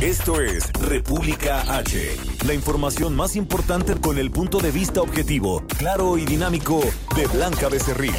Esto es República H, la información más importante con el punto de vista objetivo, claro y dinámico de Blanca Becerril.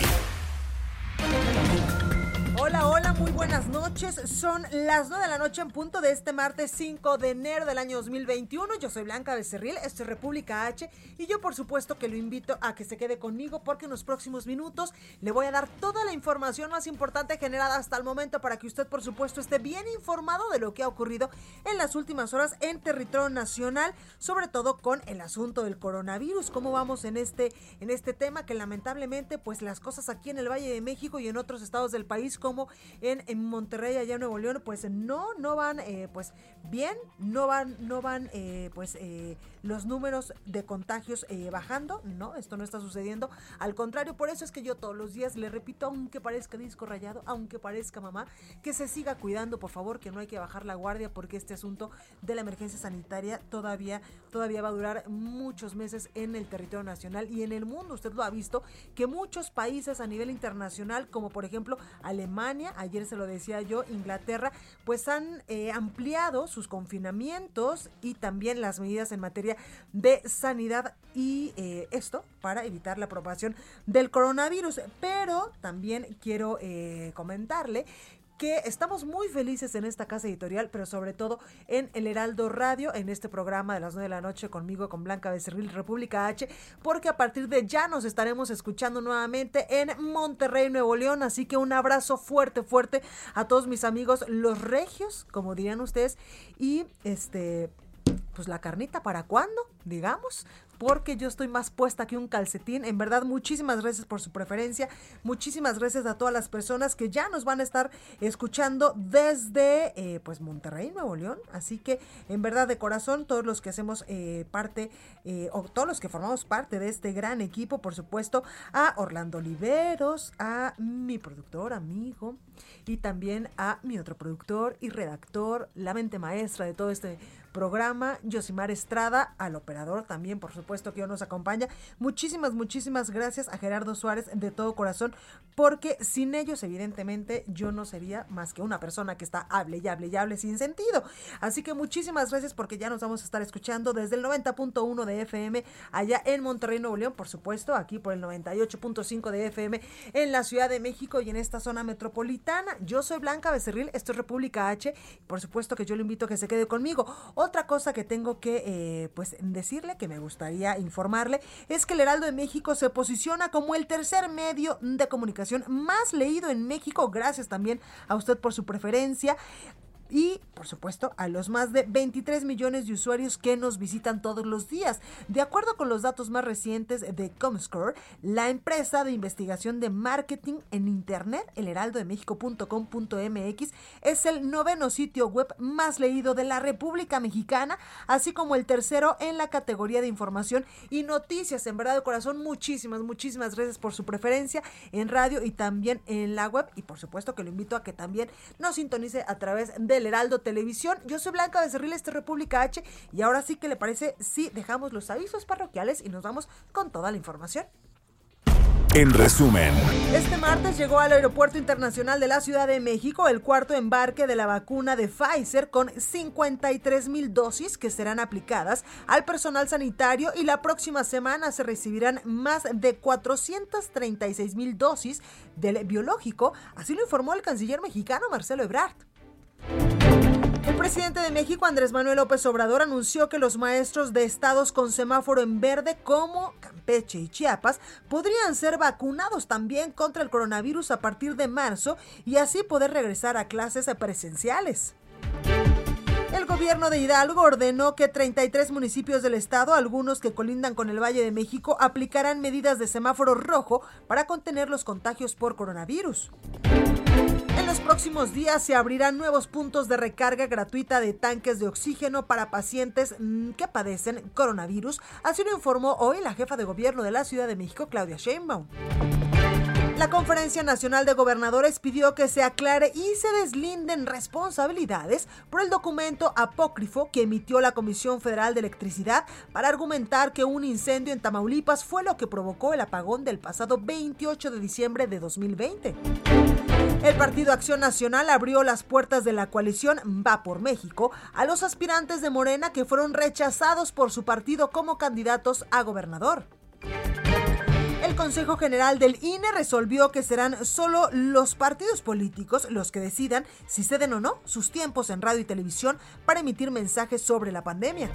Hola, hola, muy buenas noches. Son las 9 de la noche en punto de este martes 5 de enero del año 2021. Yo soy Blanca Becerril, esto es República H y yo por supuesto que lo invito a que se quede conmigo porque en los próximos minutos le voy a dar toda la información más importante generada hasta el momento para que usted por supuesto esté bien informado de lo que ha ocurrido en las últimas horas en territorio nacional, sobre todo con el asunto del coronavirus. ¿Cómo vamos en este en este tema que lamentablemente pues las cosas aquí en el Valle de México y en otros estados del país como en, en Monterrey, allá en Nuevo León, pues no, no van eh, pues bien, no van, no van eh, pues eh, los números de contagios bajando, no, esto no está sucediendo, al contrario, por eso es que yo todos los días le repito, aunque parezca disco rayado, aunque parezca mamá, que se siga cuidando, por favor, que no hay que bajar la guardia porque este asunto de la emergencia sanitaria todavía, todavía va a durar muchos meses en el territorio nacional y en el mundo, usted lo ha visto, que muchos países a nivel internacional, como por ejemplo Alemania, ayer se lo decía yo, Inglaterra, pues han eh, ampliado sus confinamientos y también las medidas en materia de sanidad y eh, esto para evitar la propagación del coronavirus. Pero también quiero eh, comentarle que estamos muy felices en esta casa editorial, pero sobre todo en el Heraldo Radio, en este programa de las 9 de la noche conmigo, con Blanca Becerril, República H, porque a partir de ya nos estaremos escuchando nuevamente en Monterrey, Nuevo León. Así que un abrazo fuerte, fuerte a todos mis amigos, los regios, como dirían ustedes, y este pues la carnita para cuándo, digamos, porque yo estoy más puesta que un calcetín. En verdad, muchísimas gracias por su preferencia. Muchísimas gracias a todas las personas que ya nos van a estar escuchando desde eh, pues Monterrey, Nuevo León. Así que, en verdad, de corazón, todos los que hacemos eh, parte, eh, o todos los que formamos parte de este gran equipo, por supuesto, a Orlando Oliveros, a mi productor, amigo, y también a mi otro productor y redactor, la mente maestra de todo este programa, Yosimar Estrada, al operador también, por supuesto, que hoy nos acompaña. Muchísimas, muchísimas gracias a Gerardo Suárez de todo corazón, porque sin ellos, evidentemente, yo no sería más que una persona que está hable y hable y hable sin sentido. Así que muchísimas gracias porque ya nos vamos a estar escuchando desde el 90.1 de FM allá en Monterrey, Nuevo León, por supuesto, aquí por el 98.5 de FM en la Ciudad de México y en esta zona metropolitana. Yo soy Blanca Becerril, esto es República H, por supuesto que yo le invito a que se quede conmigo. Otra cosa que tengo que eh, pues decirle, que me gustaría informarle, es que el Heraldo de México se posiciona como el tercer medio de comunicación más leído en México, gracias también a usted por su preferencia y, por supuesto, a los más de 23 millones de usuarios que nos visitan todos los días. De acuerdo con los datos más recientes de Comscore, la empresa de investigación de marketing en Internet, el heraldodemexico.com.mx, es el noveno sitio web más leído de la República Mexicana, así como el tercero en la categoría de información y noticias. En verdad, de corazón, muchísimas, muchísimas gracias por su preferencia en radio y también en la web. Y por supuesto que lo invito a que también nos sintonice a través de Heraldo Televisión. Yo soy Blanca Becerril, este República H, y ahora sí que le parece si dejamos los avisos parroquiales y nos vamos con toda la información. En resumen, Este martes llegó al Aeropuerto Internacional de la Ciudad de México el cuarto embarque de la vacuna de Pfizer con 53 mil dosis que serán aplicadas al personal sanitario y la próxima semana se recibirán más de 436 mil dosis del biológico, así lo informó el canciller mexicano Marcelo Ebrard. El presidente de México, Andrés Manuel López Obrador, anunció que los maestros de estados con semáforo en verde como Campeche y Chiapas podrían ser vacunados también contra el coronavirus a partir de marzo y así poder regresar a clases presenciales. El gobierno de Hidalgo ordenó que 33 municipios del estado, algunos que colindan con el Valle de México, aplicarán medidas de semáforo rojo para contener los contagios por coronavirus. Los próximos días se abrirán nuevos puntos de recarga gratuita de tanques de oxígeno para pacientes mm, que padecen coronavirus, así lo informó hoy la jefa de gobierno de la Ciudad de México, Claudia Sheinbaum. La Conferencia Nacional de Gobernadores pidió que se aclare y se deslinden responsabilidades por el documento apócrifo que emitió la Comisión Federal de Electricidad para argumentar que un incendio en Tamaulipas fue lo que provocó el apagón del pasado 28 de diciembre de 2020. El Partido Acción Nacional abrió las puertas de la coalición Va por México a los aspirantes de Morena que fueron rechazados por su partido como candidatos a gobernador. El Consejo General del INE resolvió que serán solo los partidos políticos los que decidan si ceden o no sus tiempos en radio y televisión para emitir mensajes sobre la pandemia.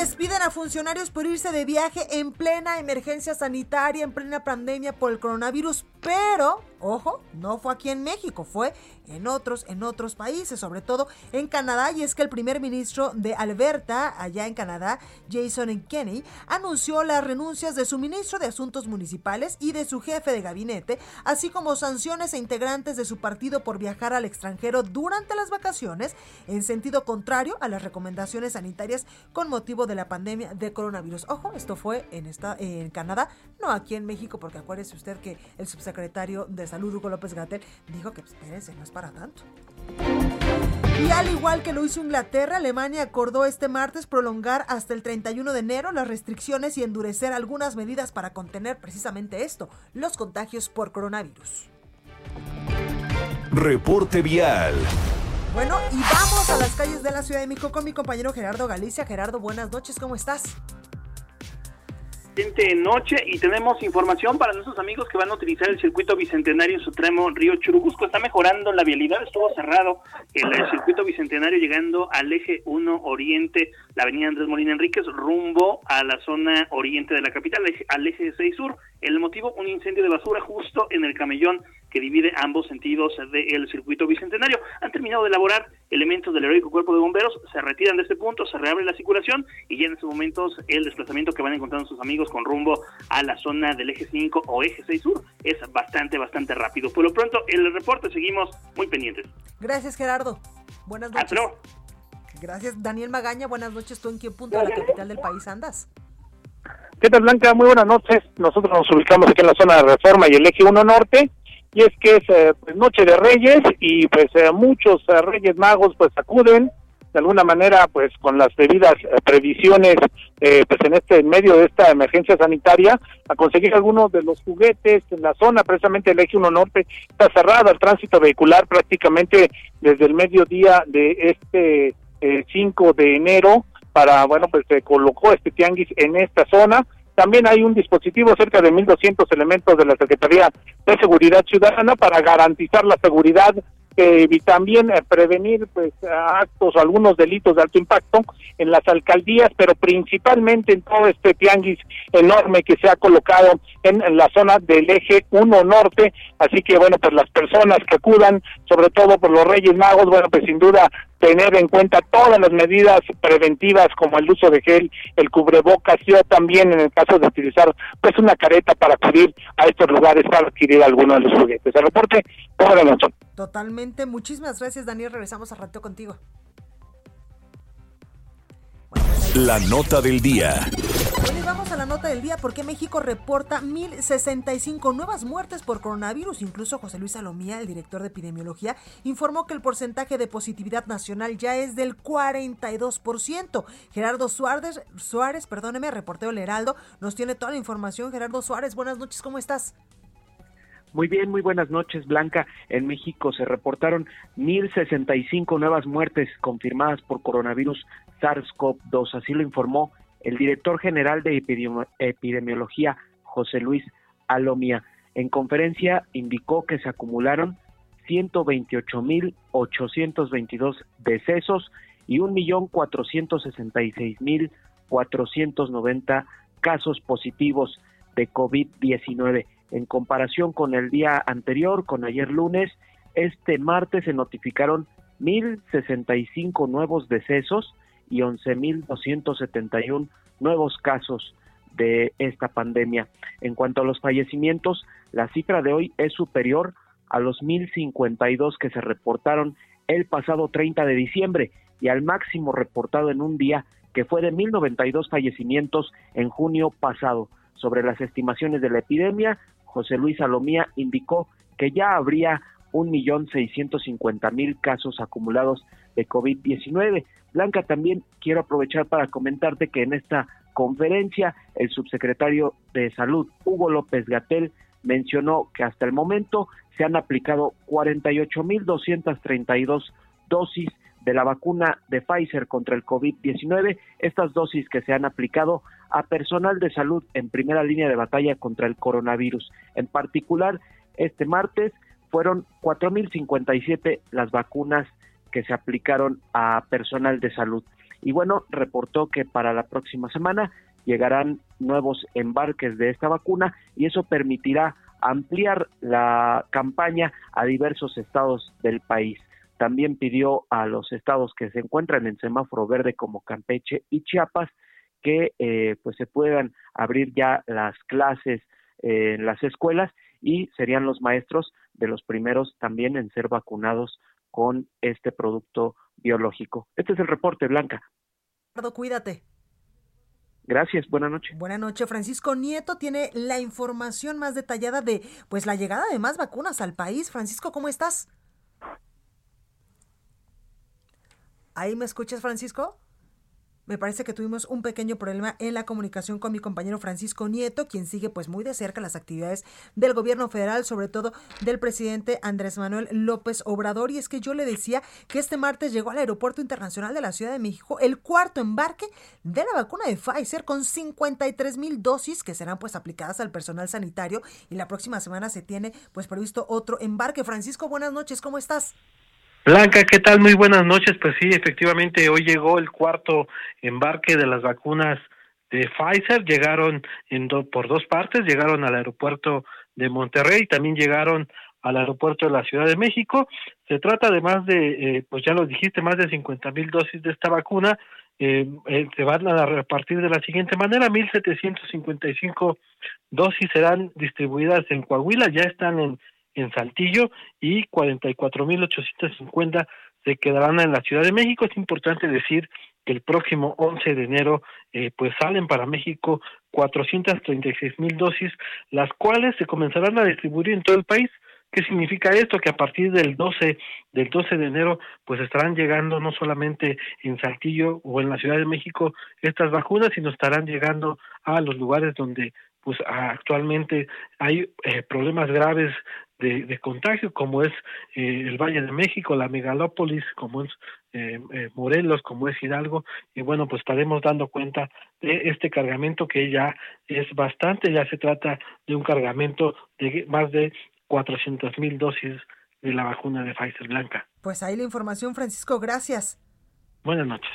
Despiden a funcionarios por irse de viaje en plena emergencia sanitaria, en plena pandemia por el coronavirus, pero Ojo, no fue aquí en México, fue en otros, en otros países, sobre todo en Canadá. Y es que el primer ministro de Alberta, allá en Canadá, Jason Kenney, anunció las renuncias de su ministro de Asuntos Municipales y de su jefe de gabinete, así como sanciones a integrantes de su partido por viajar al extranjero durante las vacaciones, en sentido contrario a las recomendaciones sanitarias con motivo de la pandemia de coronavirus. Ojo, esto fue en, esta, en Canadá, no aquí en México, porque acuérdese usted que el subsecretario de Salud, Hugo López Gatel, dijo que, espérense, no es para tanto. Y al igual que lo hizo Inglaterra, Alemania acordó este martes prolongar hasta el 31 de enero las restricciones y endurecer algunas medidas para contener precisamente esto, los contagios por coronavirus. Reporte vial. Bueno, y vamos a las calles de la Ciudad de México con mi compañero Gerardo Galicia. Gerardo, buenas noches, ¿cómo estás? noche y tenemos información para nuestros amigos que van a utilizar el circuito bicentenario Sutremo Río Churubusco. Está mejorando la vialidad, estuvo cerrado el, circuito bicentenario llegando al eje 1 oriente, la avenida Andrés Molina Enríquez, rumbo a la zona oriente de la capital, al eje 6 sur. El motivo, un incendio de basura justo en el camellón que divide ambos sentidos del circuito bicentenario. Han terminado de elaborar elementos del heroico cuerpo de bomberos, se retiran de este punto, se reabre la circulación y ya en estos momentos el desplazamiento que van encontrando sus amigos con rumbo a la zona del eje 5 o eje 6 sur es bastante, bastante rápido. Por lo pronto, el reporte seguimos muy pendientes. Gracias, Gerardo. Buenas noches. Gracias, Daniel Magaña. Buenas noches. ¿Tú en qué punto de la capital del país andas? ¿Qué tal, Blanca? Muy buenas noches. Nosotros nos ubicamos aquí en la zona de Reforma y el eje 1 norte y es que es eh, pues, Noche de Reyes y pues eh, muchos eh, Reyes Magos pues acuden de alguna manera pues con las debidas previsiones pues en este medio de esta emergencia sanitaria a conseguir algunos de los juguetes en la zona precisamente el eje 1 norte está cerrado el tránsito vehicular prácticamente desde el mediodía de este 5 de enero para bueno pues se colocó este tianguis en esta zona. También hay un dispositivo, cerca de 1.200 elementos de la Secretaría de Seguridad Ciudadana para garantizar la seguridad y también eh, prevenir pues actos o algunos delitos de alto impacto en las alcaldías, pero principalmente en todo este tianguis enorme que se ha colocado en, la zona del eje 1 norte, así que bueno, pues las personas que acudan, sobre todo por los Reyes Magos, bueno, pues sin duda tener en cuenta todas las medidas preventivas como el uso de gel, el cubrebocas, yo también en el caso de utilizar pues una careta para acudir a estos lugares para adquirir alguno de los juguetes. El reporte, la noche. Totalmente. Muchísimas gracias, Daniel. Regresamos a rato contigo. La nota del día. Bueno, y vamos a la nota del día porque México reporta 1.065 nuevas muertes por coronavirus. Incluso José Luis Salomía, el director de epidemiología, informó que el porcentaje de positividad nacional ya es del 42%. Gerardo Suárez, Suárez, perdóneme, reportero El Heraldo, nos tiene toda la información. Gerardo Suárez, buenas noches, ¿cómo estás? Muy bien, muy buenas noches, Blanca. En México se reportaron 1.065 nuevas muertes confirmadas por coronavirus SARS-CoV-2. Así lo informó el director general de epidemiología, José Luis Alomía. En conferencia indicó que se acumularon 128.822 decesos y 1.466.490 casos positivos de COVID-19 en comparación con el día anterior, con ayer lunes, este martes se notificaron 1.065 nuevos decesos y 11.271 nuevos casos de esta pandemia. En cuanto a los fallecimientos, la cifra de hoy es superior a los 1.052 que se reportaron el pasado 30 de diciembre y al máximo reportado en un día que fue de 1.092 fallecimientos en junio pasado. Sobre las estimaciones de la epidemia, José Luis Salomía indicó que ya habría 1.650.000 casos acumulados de COVID-19. Blanca, también quiero aprovechar para comentarte que en esta conferencia el subsecretario de Salud, Hugo López Gatel, mencionó que hasta el momento se han aplicado 48.232 dosis de la vacuna de Pfizer contra el COVID-19, estas dosis que se han aplicado a personal de salud en primera línea de batalla contra el coronavirus. En particular, este martes fueron 4.057 las vacunas que se aplicaron a personal de salud. Y bueno, reportó que para la próxima semana llegarán nuevos embarques de esta vacuna y eso permitirá ampliar la campaña a diversos estados del país. También pidió a los estados que se encuentran en semáforo verde como Campeche y Chiapas que eh, pues se puedan abrir ya las clases eh, en las escuelas y serían los maestros de los primeros también en ser vacunados con este producto biológico. Este es el reporte, Blanca. Cuídate. Gracias, buenas noches. Buenas noches. Francisco Nieto tiene la información más detallada de pues la llegada de más vacunas al país. Francisco, ¿cómo estás? ¿Ahí me escuchas, Francisco? Me parece que tuvimos un pequeño problema en la comunicación con mi compañero Francisco Nieto, quien sigue pues muy de cerca las actividades del gobierno federal, sobre todo del presidente Andrés Manuel López Obrador. Y es que yo le decía que este martes llegó al Aeropuerto Internacional de la Ciudad de México el cuarto embarque de la vacuna de Pfizer con 53 mil dosis que serán pues aplicadas al personal sanitario y la próxima semana se tiene pues previsto otro embarque. Francisco, buenas noches, ¿cómo estás? Blanca, ¿qué tal? Muy buenas noches. Pues sí, efectivamente, hoy llegó el cuarto embarque de las vacunas de Pfizer. Llegaron en por dos partes, llegaron al aeropuerto de Monterrey, también llegaron al aeropuerto de la Ciudad de México. Se trata además de, eh, pues ya lo dijiste, más de 50 mil dosis de esta vacuna. Eh, eh, se van a repartir de la siguiente manera, 1.755 dosis serán distribuidas en Coahuila, ya están en en Saltillo y 44.850 se quedarán en la Ciudad de México. Es importante decir que el próximo 11 de enero eh, pues salen para México 436 mil dosis, las cuales se comenzarán a distribuir en todo el país. ¿Qué significa esto? Que a partir del 12, del 12 de enero, pues estarán llegando no solamente en Saltillo o en la Ciudad de México estas vacunas, sino estarán llegando a los lugares donde pues actualmente hay eh, problemas graves de, contagio, como es eh, el Valle de México, la megalópolis, como es eh, Morelos, como es Hidalgo, y bueno, pues estaremos dando cuenta de este cargamento que ya es bastante, ya se trata de un cargamento de más de 400 mil dosis de la vacuna de Pfizer Blanca. Pues ahí la información, Francisco, gracias. Buenas noches.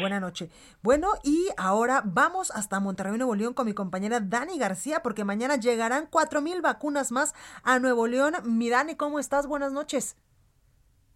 Buenas noches. Bueno, y ahora vamos hasta Monterrey, Nuevo León con mi compañera Dani García, porque mañana llegarán cuatro mil vacunas más a Nuevo León. Mi Dani, ¿cómo estás? Buenas noches.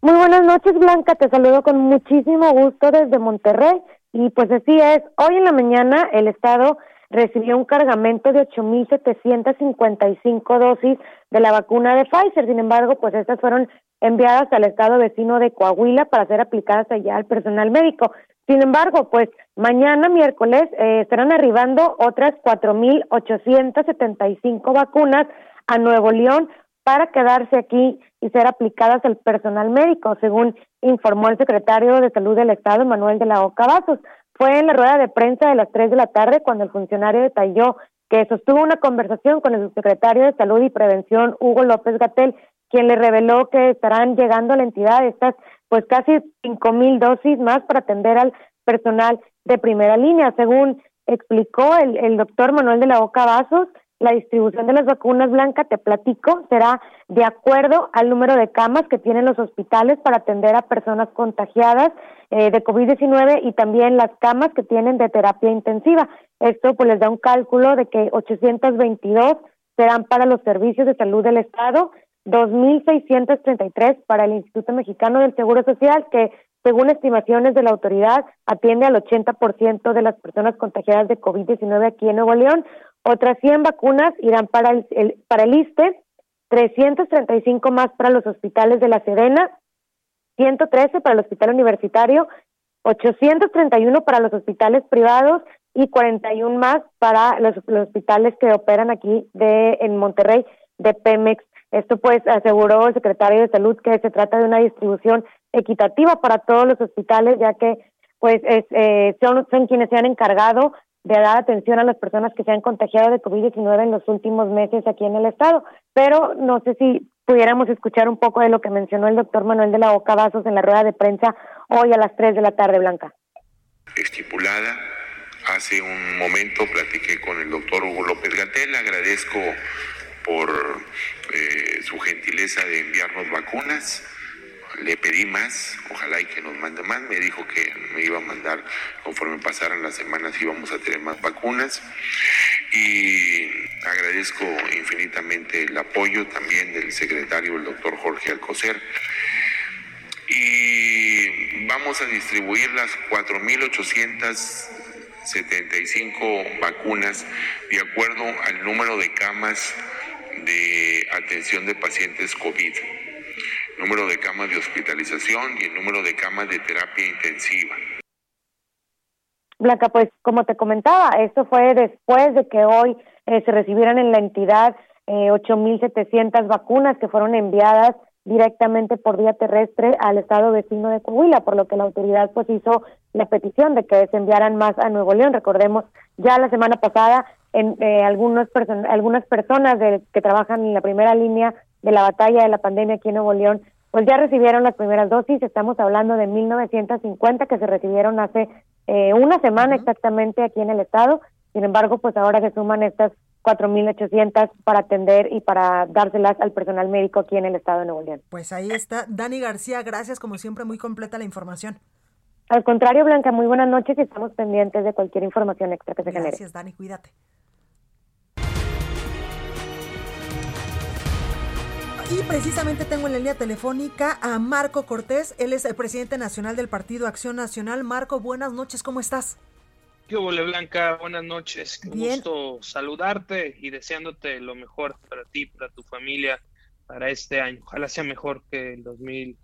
Muy buenas noches, Blanca. Te saludo con muchísimo gusto desde Monterrey. Y pues así es, hoy en la mañana el Estado recibió un cargamento de 8.755 dosis de la vacuna de Pfizer. Sin embargo, pues estas fueron enviadas al estado vecino de Coahuila para ser aplicadas allá al personal médico. Sin embargo, pues mañana miércoles eh, estarán arribando otras 4.875 vacunas a Nuevo León para quedarse aquí y ser aplicadas al personal médico, según informó el secretario de Salud del Estado, Manuel de la Oca Vasos. Fue en la rueda de prensa de las 3 de la tarde cuando el funcionario detalló que sostuvo una conversación con el subsecretario de Salud y Prevención, Hugo López Gatel, quien le reveló que estarán llegando a la entidad estas pues casi cinco mil dosis más para atender al personal de primera línea. Según explicó el, el doctor Manuel de la Boca Vasos, la distribución de las vacunas blancas, te platico, será de acuerdo al número de camas que tienen los hospitales para atender a personas contagiadas eh, de COVID-19 y también las camas que tienen de terapia intensiva. Esto pues les da un cálculo de que 822 serán para los servicios de salud del Estado 2.633 para el Instituto Mexicano del Seguro Social, que según estimaciones de la autoridad atiende al 80% de las personas contagiadas de COVID-19 aquí en Nuevo León. Otras 100 vacunas irán para el, para el ISTE, 335 más para los hospitales de La Serena, 113 para el hospital universitario, 831 para los hospitales privados y 41 más para los, hospitales que operan aquí de en Monterrey de Pemex. Esto pues aseguró el secretario de Salud que se trata de una distribución equitativa para todos los hospitales, ya que pues es, eh, son, quienes se han encargado de dar atención a las personas que se han contagiado de COVID-19 en los últimos meses aquí en el estado. Pero no sé si pudiéramos escuchar un poco de lo que mencionó el doctor Manuel de la Boca Vasos en la rueda de prensa hoy a las 3 de la tarde, Blanca. Estipulada. Hace un momento platiqué con el doctor Hugo López Gatel. Agradezco por eh, su gentileza de enviarnos vacunas. Le pedí más, ojalá que nos mande más, me dijo que me iba a mandar conforme pasaran las semanas íbamos a tener más vacunas. Y agradezco infinitamente el apoyo también del secretario, el doctor Jorge Alcocer. Y vamos a distribuir las 4.875 vacunas de acuerdo al número de camas de atención de pacientes COVID número de camas de hospitalización y el número de camas de terapia intensiva. Blanca, pues como te comentaba, esto fue después de que hoy eh, se recibieran en la entidad eh, 8.700 vacunas que fueron enviadas directamente por vía terrestre al estado vecino de Coahuila, por lo que la autoridad pues hizo la petición de que se enviaran más a Nuevo León. Recordemos, ya la semana pasada en eh, algunos algunas personas de, que trabajan en la primera línea de la batalla de la pandemia aquí en Nuevo León, pues ya recibieron las primeras dosis. Estamos hablando de 1.950 que se recibieron hace eh, una semana exactamente aquí en el estado. Sin embargo, pues ahora se suman estas 4.800 para atender y para dárselas al personal médico aquí en el estado de Nuevo León. Pues ahí está. Dani García, gracias como siempre, muy completa la información. Al contrario, Blanca, muy buenas noches y estamos pendientes de cualquier información extra que se genere. Gracias, Dani, cuídate. Y precisamente tengo en la línea telefónica a Marco Cortés, él es el presidente nacional del Partido Acción Nacional. Marco, buenas noches, ¿cómo estás? ¿Qué hubo, Blanca? Buenas noches. Qué gusto saludarte y deseándote lo mejor para ti, para tu familia, para este año. Ojalá sea mejor que el 2000,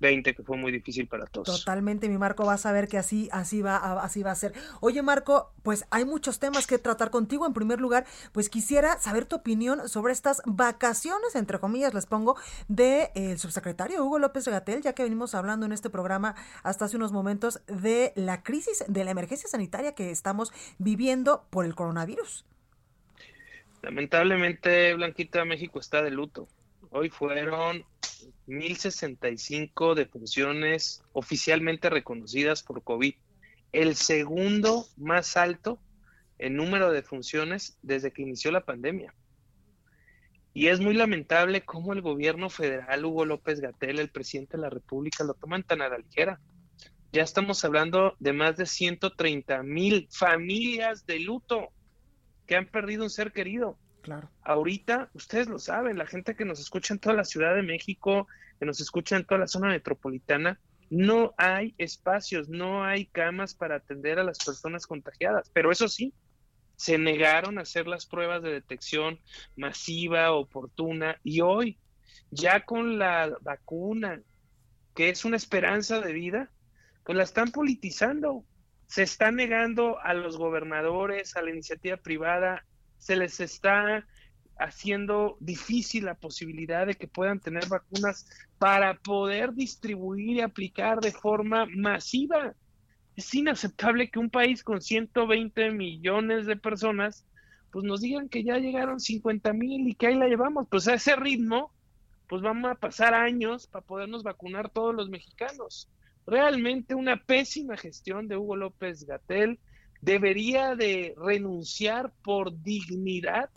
20 que fue muy difícil para todos. Totalmente, mi Marco, vas a ver que así así va así va a ser. Oye, Marco, pues hay muchos temas que tratar contigo. En primer lugar, pues quisiera saber tu opinión sobre estas vacaciones entre comillas les pongo de el subsecretario Hugo López Gatel, ya que venimos hablando en este programa hasta hace unos momentos de la crisis de la emergencia sanitaria que estamos viviendo por el coronavirus. Lamentablemente, Blanquita, México está de luto. Hoy fueron 1065 defunciones oficialmente reconocidas por COVID, el segundo más alto en número de defunciones desde que inició la pandemia. Y es muy lamentable cómo el gobierno federal, Hugo López Gatel, el presidente de la República, lo toman tan a la ligera. Ya estamos hablando de más de 130 mil familias de luto que han perdido un ser querido. Claro. Ahorita, ustedes lo saben, la gente que nos escucha en toda la Ciudad de México, que nos escucha en toda la zona metropolitana, no hay espacios, no hay camas para atender a las personas contagiadas. Pero eso sí, se negaron a hacer las pruebas de detección masiva, oportuna, y hoy, ya con la vacuna, que es una esperanza de vida, pues la están politizando. Se está negando a los gobernadores, a la iniciativa privada, se les está haciendo difícil la posibilidad de que puedan tener vacunas para poder distribuir y aplicar de forma masiva. Es inaceptable que un país con 120 millones de personas, pues nos digan que ya llegaron 50 mil y que ahí la llevamos. Pues a ese ritmo, pues vamos a pasar años para podernos vacunar todos los mexicanos. Realmente una pésima gestión de Hugo López Gatel, debería de renunciar por dignidad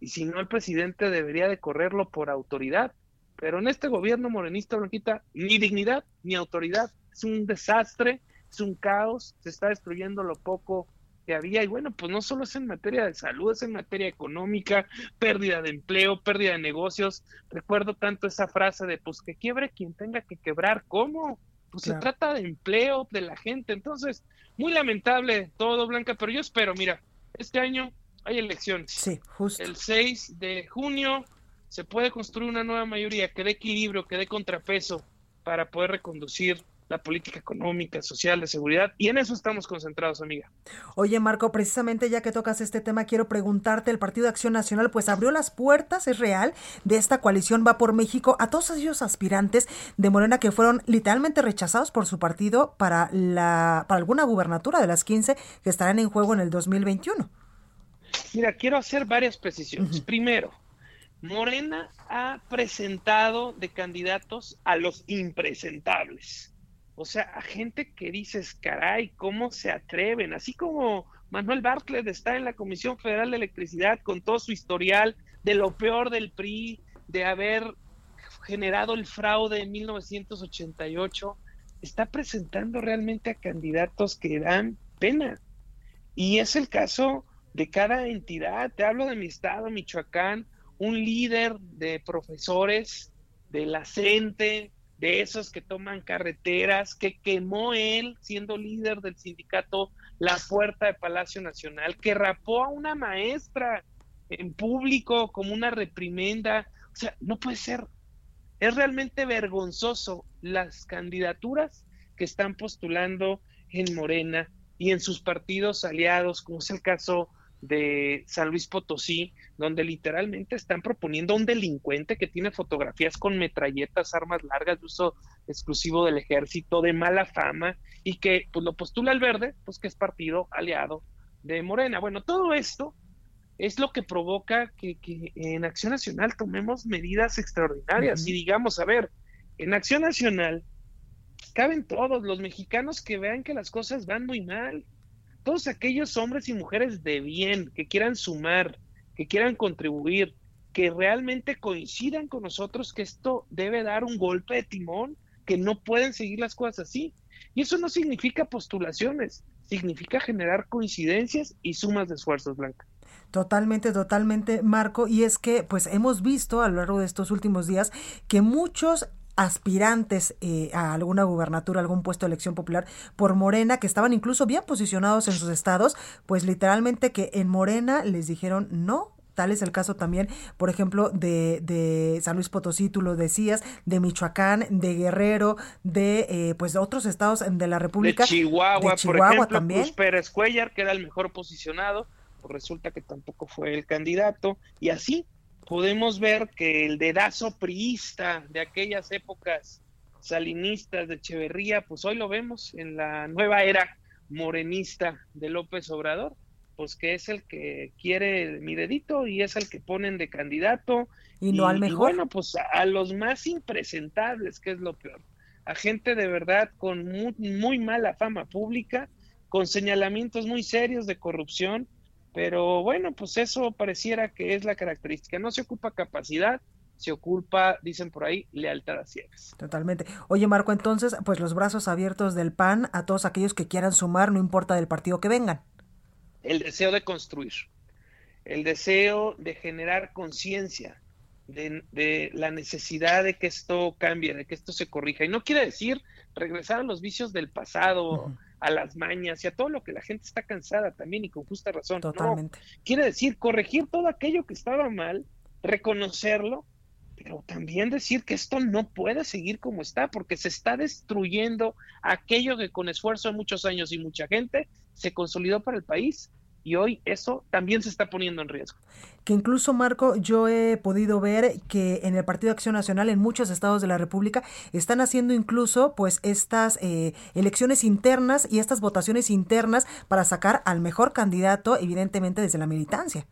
y si no el presidente debería de correrlo por autoridad. Pero en este gobierno morenista blanquita ni dignidad ni autoridad. Es un desastre, es un caos, se está destruyendo lo poco que había y bueno, pues no solo es en materia de salud, es en materia económica, pérdida de empleo, pérdida de negocios. Recuerdo tanto esa frase de pues que quiebre quien tenga que quebrar, ¿cómo? Pues se trata de empleo de la gente. Entonces, muy lamentable todo, Blanca, pero yo espero, mira, este año hay elecciones. Sí, justo. El 6 de junio se puede construir una nueva mayoría que dé equilibrio, que dé contrapeso para poder reconducir la política económica, social, de seguridad, y en eso estamos concentrados, amiga. Oye, Marco, precisamente ya que tocas este tema, quiero preguntarte, el Partido de Acción Nacional pues abrió las puertas, es real, de esta coalición Va por México a todos aquellos aspirantes de Morena que fueron literalmente rechazados por su partido para, la, para alguna gubernatura de las 15 que estarán en juego en el 2021. Mira, quiero hacer varias precisiones. Primero, Morena ha presentado de candidatos a los impresentables. O sea, a gente que dices, caray, ¿cómo se atreven? Así como Manuel Bartlett está en la Comisión Federal de Electricidad con todo su historial de lo peor del PRI, de haber generado el fraude en 1988, está presentando realmente a candidatos que dan pena. Y es el caso de cada entidad. Te hablo de mi estado, Michoacán, un líder de profesores de la CENTE, de esos que toman carreteras, que quemó él, siendo líder del sindicato, la puerta de Palacio Nacional, que rapó a una maestra en público como una reprimenda. O sea, no puede ser. Es realmente vergonzoso las candidaturas que están postulando en Morena y en sus partidos aliados, como es el caso de San Luis Potosí, donde literalmente están proponiendo a un delincuente que tiene fotografías con metralletas, armas largas de uso exclusivo del ejército, de mala fama, y que pues lo postula el verde, pues que es partido aliado de Morena. Bueno, todo esto es lo que provoca que, en Acción Nacional tomemos medidas extraordinarias. Y digamos, a ver, en Acción Nacional caben todos los mexicanos que vean que las cosas van muy mal, todos aquellos hombres y mujeres de bien que quieran sumar, que quieran contribuir, que realmente coincidan con nosotros que esto debe dar un golpe de timón, que no pueden seguir las cosas así. Y eso no significa postulaciones, significa generar coincidencias y sumas de esfuerzos, Blanca. Totalmente, totalmente, Marco. Y es que, pues, hemos visto a lo largo de estos últimos días que muchos aspirantes eh, a alguna gubernatura, algún puesto de elección popular por Morena, que estaban incluso bien posicionados en sus estados, pues literalmente que en Morena les dijeron no, Tal es el caso también, por ejemplo, de, de, San Luis Potosí, tú lo decías, de Michoacán, de Guerrero, de eh, pues otros estados de la República. De Chihuahua, por ejemplo, también. Pérez Cuellar, que era el mejor posicionado, pues resulta que tampoco fue el candidato, y así podemos ver que el dedazo priista de aquellas épocas salinistas de Echeverría, pues hoy lo vemos en la nueva era morenista de López Obrador, pues que es el que quiere mi dedito y es el que ponen de candidato. Y no al mejor. bueno, pues a, los más impresentables, que es lo peor. A gente de verdad con muy, muy mala fama pública, con señalamientos muy serios de corrupción, pero bueno, pues eso pareciera que es la característica. No se ocupa capacidad, se ocupa, dicen por ahí, lealtad a ciegas. Totalmente. Oye, Marco, entonces, pues los brazos abiertos del PAN a todos aquellos que quieran sumar, no importa del partido que vengan. El deseo de construir, el deseo de generar conciencia de, la necesidad de que esto cambie, de que esto se corrija. Y no quiere decir regresar a los vicios del pasado a las mañas y a todo lo que la gente está cansada también y con justa razón. Totalmente. quiere decir corregir todo aquello que estaba mal, reconocerlo, pero también decir que esto no puede seguir como está, porque se está destruyendo aquello que con esfuerzo de muchos años y mucha gente se consolidó para el país y hoy eso también se está poniendo en riesgo. Que incluso, Marco, yo he podido ver que en el Partido Acción Nacional, en muchos estados de la República, están haciendo incluso pues estas eh, elecciones internas y estas votaciones internas para sacar al mejor candidato, evidentemente desde la militancia.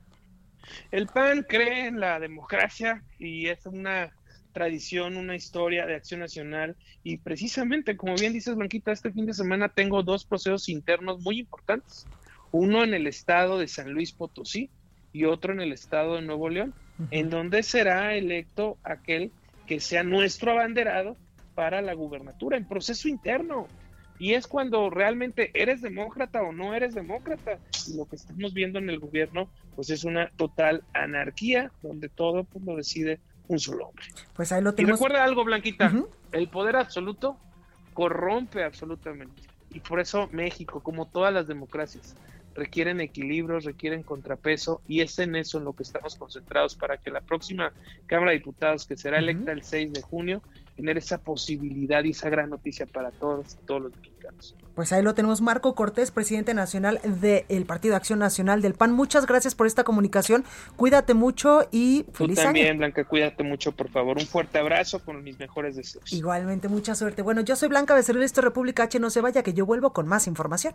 El PAN cree en la democracia y es una tradición, una historia de acción nacional y precisamente, como bien dices, Blanquita, este fin de semana tengo dos procesos internos muy importantes uno en el estado de San Luis Potosí y otro en el estado de Nuevo León, en donde será electo aquel que sea nuestro abanderado para la gubernatura, en proceso interno. Y es cuando realmente eres demócrata o no eres demócrata. Y lo que estamos viendo en el gobierno, pues es una total anarquía, donde todo pues, lo decide un solo hombre. Pues ahí lo tenemos. Y recuerda algo, Blanquita, el poder absoluto corrompe absolutamente. Y por eso México, como todas las democracias, requieren equilibrios, requieren contrapeso y es en eso en lo que estamos concentrados para que la próxima Cámara de Diputados, que será electa el 6 de junio, tener esa posibilidad y esa gran noticia para todos, todos los mexicanos. Pues ahí lo tenemos, Marco Cortés, presidente nacional del Partido Acción Nacional del PAN. Muchas gracias por esta comunicación. Cuídate mucho y feliz Tú también, Blanca, cuídate mucho, por favor. Un fuerte abrazo con mis mejores deseos. Igualmente, mucha suerte. Bueno, yo soy Blanca Becerril, esto es República H. No se vaya, que yo vuelvo con más información.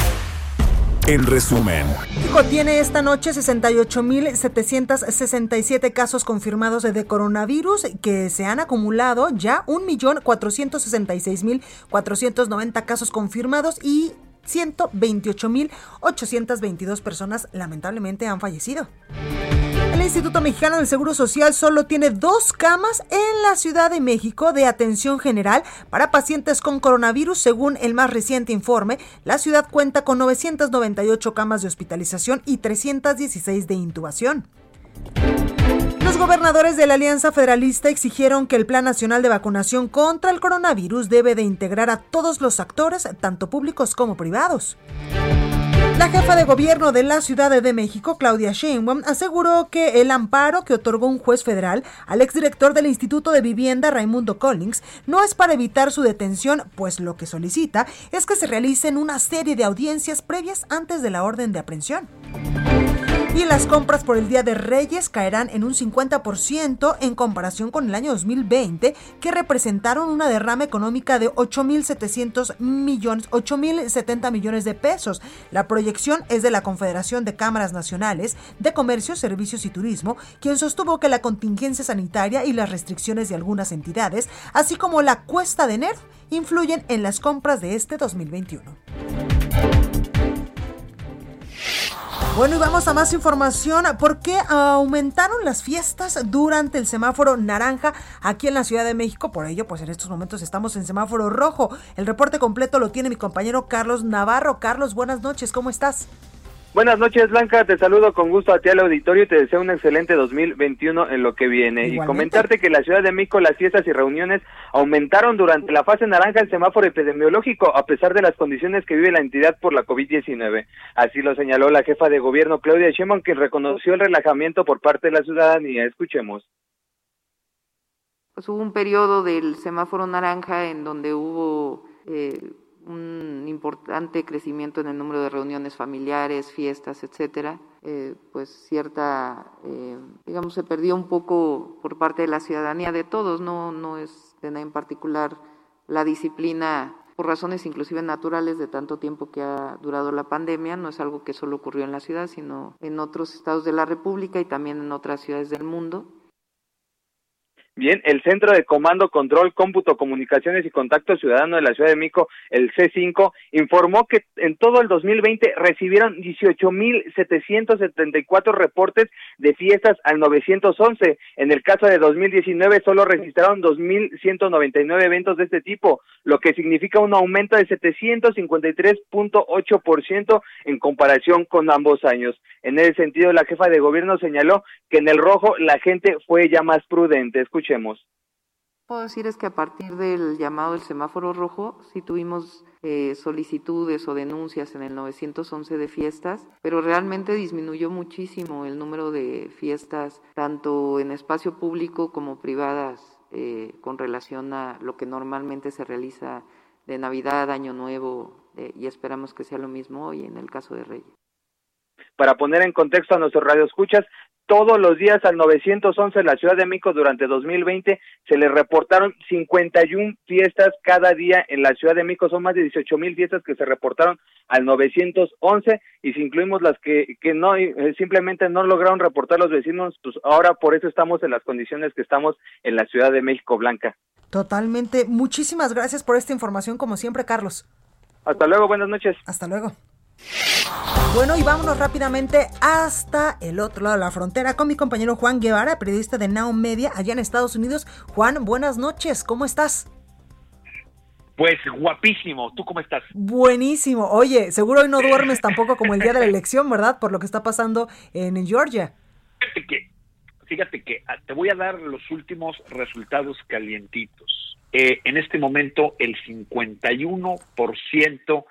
En resumen, México tiene esta noche 68.767 casos confirmados de coronavirus que se han acumulado ya 1.466.490 casos confirmados y 128.822 personas lamentablemente han fallecido. El Instituto Mexicano del Seguro Social solo tiene dos camas en la Ciudad de México de atención general para pacientes con coronavirus. Según el más reciente informe, la ciudad cuenta con 998 camas de hospitalización y 316 de intubación. Los gobernadores de la Alianza Federalista exigieron que el Plan Nacional de Vacunación contra el coronavirus debe de integrar a todos los actores, tanto públicos como privados. La jefa de gobierno de la Ciudad de México, Claudia Sheinbaum, aseguró que el amparo que otorgó un juez federal al exdirector del Instituto de Vivienda, Raimundo Collins, no es para evitar su detención, pues lo que solicita es que se realicen una serie de audiencias previas antes de la orden de aprehensión. Y las compras por el Día de Reyes caerán en un 50% en comparación con el año 2020, que representaron una derrama económica de 8.700 millones, 8.070 millones de pesos. La proyección es de la Confederación de Cámaras Nacionales de Comercio, Servicios y Turismo, quien sostuvo que la contingencia sanitaria y las restricciones de algunas entidades, así como la cuesta de enero, influyen en las compras de este 2021. Bueno, y vamos a más información. ¿Por qué aumentaron las fiestas durante el semáforo naranja aquí en la Ciudad de México? Por ello, pues en estos momentos estamos en semáforo rojo. El reporte completo lo tiene mi compañero Carlos Navarro. Carlos, buenas noches, ¿cómo estás? Buenas noches, Blanca. Te saludo con gusto a ti al auditorio y te deseo un excelente 2021 en lo que viene. Igualmente. Y comentarte que en la Ciudad de México las fiestas y reuniones aumentaron durante la fase naranja el semáforo epidemiológico, a pesar de las condiciones que vive la entidad por la COVID-19. Así lo señaló la jefa de gobierno Claudia Sheinbaum, quien reconoció el relajamiento por parte de la ciudadanía. Escuchemos. Pues hubo un periodo del semáforo naranja en donde hubo eh, un importante crecimiento en el número de reuniones familiares, fiestas, etcétera. Eh, pues cierta, eh, digamos, se perdió un poco por parte de la ciudadanía de todos, no, no es de nada en particular la disciplina por razones inclusive naturales de tanto tiempo que ha durado la pandemia, no es algo que solo ocurrió en la ciudad, sino en otros estados de la República y también en otras ciudades del mundo. Bien, el Centro de Comando, Control, Cómputo, Comunicaciones y Contacto Ciudadano de la Ciudad de México, el C5, informó que en todo el 2020 recibieron 18.774 reportes de fiestas al 911. En el caso de 2019 solo registraron 2.199 eventos de este tipo, lo que significa un aumento de 753.8% en comparación con ambos años. En ese sentido, la jefa de gobierno señaló que en el rojo la gente fue ya más prudente. Escuchemos. Puedo decir es que a partir del llamado del semáforo rojo sí tuvimos eh, solicitudes o denuncias en el 911 de fiestas, pero realmente disminuyó muchísimo el número de fiestas, tanto en espacio público como privadas, eh, con relación a lo que normalmente se realiza de Navidad, Año Nuevo, eh, y esperamos que sea lo mismo hoy en el caso de Reyes. Para poner en contexto a nuestros radioescuchas, todos los días al 911 en la Ciudad de México durante 2020 se le reportaron 51 fiestas cada día en la Ciudad de México. Son más de 18 mil fiestas que se reportaron al 911 y si incluimos las que, que no eh, simplemente no lograron reportar los vecinos, pues ahora por eso estamos en las condiciones que estamos en la Ciudad de México Blanca. Totalmente. Muchísimas gracias por esta información, como siempre, Carlos. Hasta luego, buenas noches. Hasta luego. Bueno, y vámonos rápidamente hasta el otro lado de la frontera con mi compañero Juan Guevara, periodista de Now Media allá en Estados Unidos. Juan, buenas noches, ¿cómo estás? Pues guapísimo. ¿Tú cómo estás? Buenísimo. Oye, seguro hoy no duermes tampoco como el día de la elección, ¿verdad? Por lo que está pasando en Georgia. Fíjate que, fíjate que ah, te voy a dar los últimos resultados calientitos. Eh, en este momento, el 51%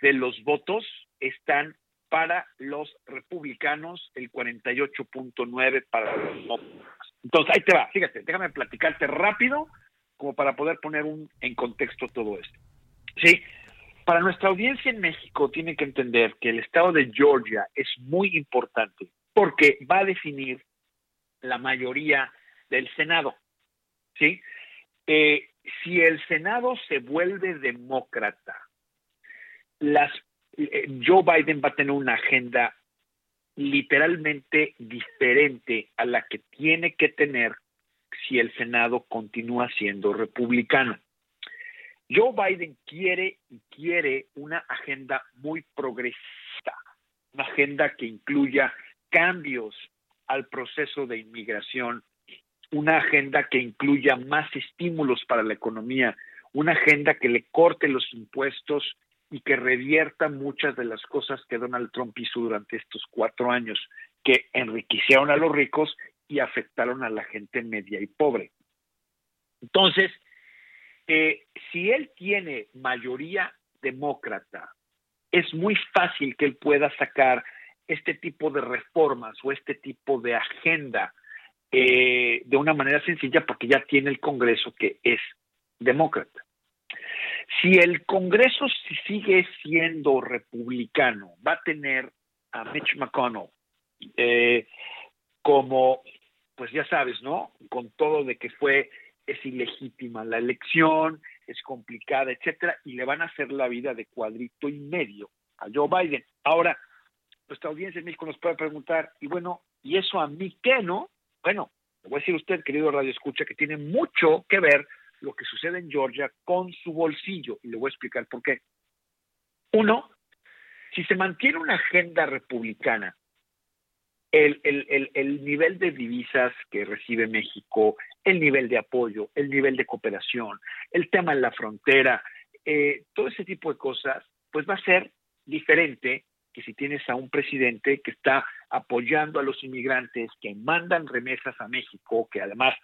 de los votos están para los republicanos, el 48.9 para los demócratas. Entonces, ahí te va, fíjate, déjame platicarte rápido como para poder poner un, en contexto todo esto. Sí, para nuestra audiencia en México tiene que entender que el estado de Georgia es muy importante porque va a definir la mayoría del Senado. ¿sí? Eh, si el Senado se vuelve demócrata, las eh, Joe Biden va a tener una agenda literalmente diferente a la que tiene que tener si el Senado continúa siendo republicano. Joe Biden quiere y quiere una agenda muy progresista, una agenda que incluya cambios al proceso de inmigración, una agenda que incluya más estímulos para la economía, una agenda que le corte los impuestos y que revierta muchas de las cosas que Donald Trump hizo durante estos cuatro años, que enriquecieron a los ricos y afectaron a la gente media y pobre. Entonces, eh, si él tiene mayoría demócrata, es muy fácil que él pueda sacar este tipo de reformas o este tipo de agenda eh, de una manera sencilla porque ya tiene el Congreso que es demócrata. Si el Congreso sigue siendo republicano, va a tener a Mitch McConnell eh, como, pues ya sabes, ¿no? Con todo de que fue, es ilegítima la elección, es complicada, etcétera, y le van a hacer la vida de cuadrito y medio a Joe Biden. Ahora, nuestra audiencia en México nos puede preguntar, y bueno, ¿y eso a mí qué, no? Bueno, le voy a decir a usted, querido Radio Escucha, que tiene mucho que ver lo que sucede en Georgia con su bolsillo. Y le voy a explicar por qué. Uno, si se mantiene una agenda republicana, el, el, el, nivel de divisas que recibe México, el nivel de apoyo, el nivel de cooperación, el tema en la frontera, eh, todo ese tipo de cosas, pues va a ser diferente que si tienes a un presidente que está apoyando a los inmigrantes, que mandan remesas a México, que además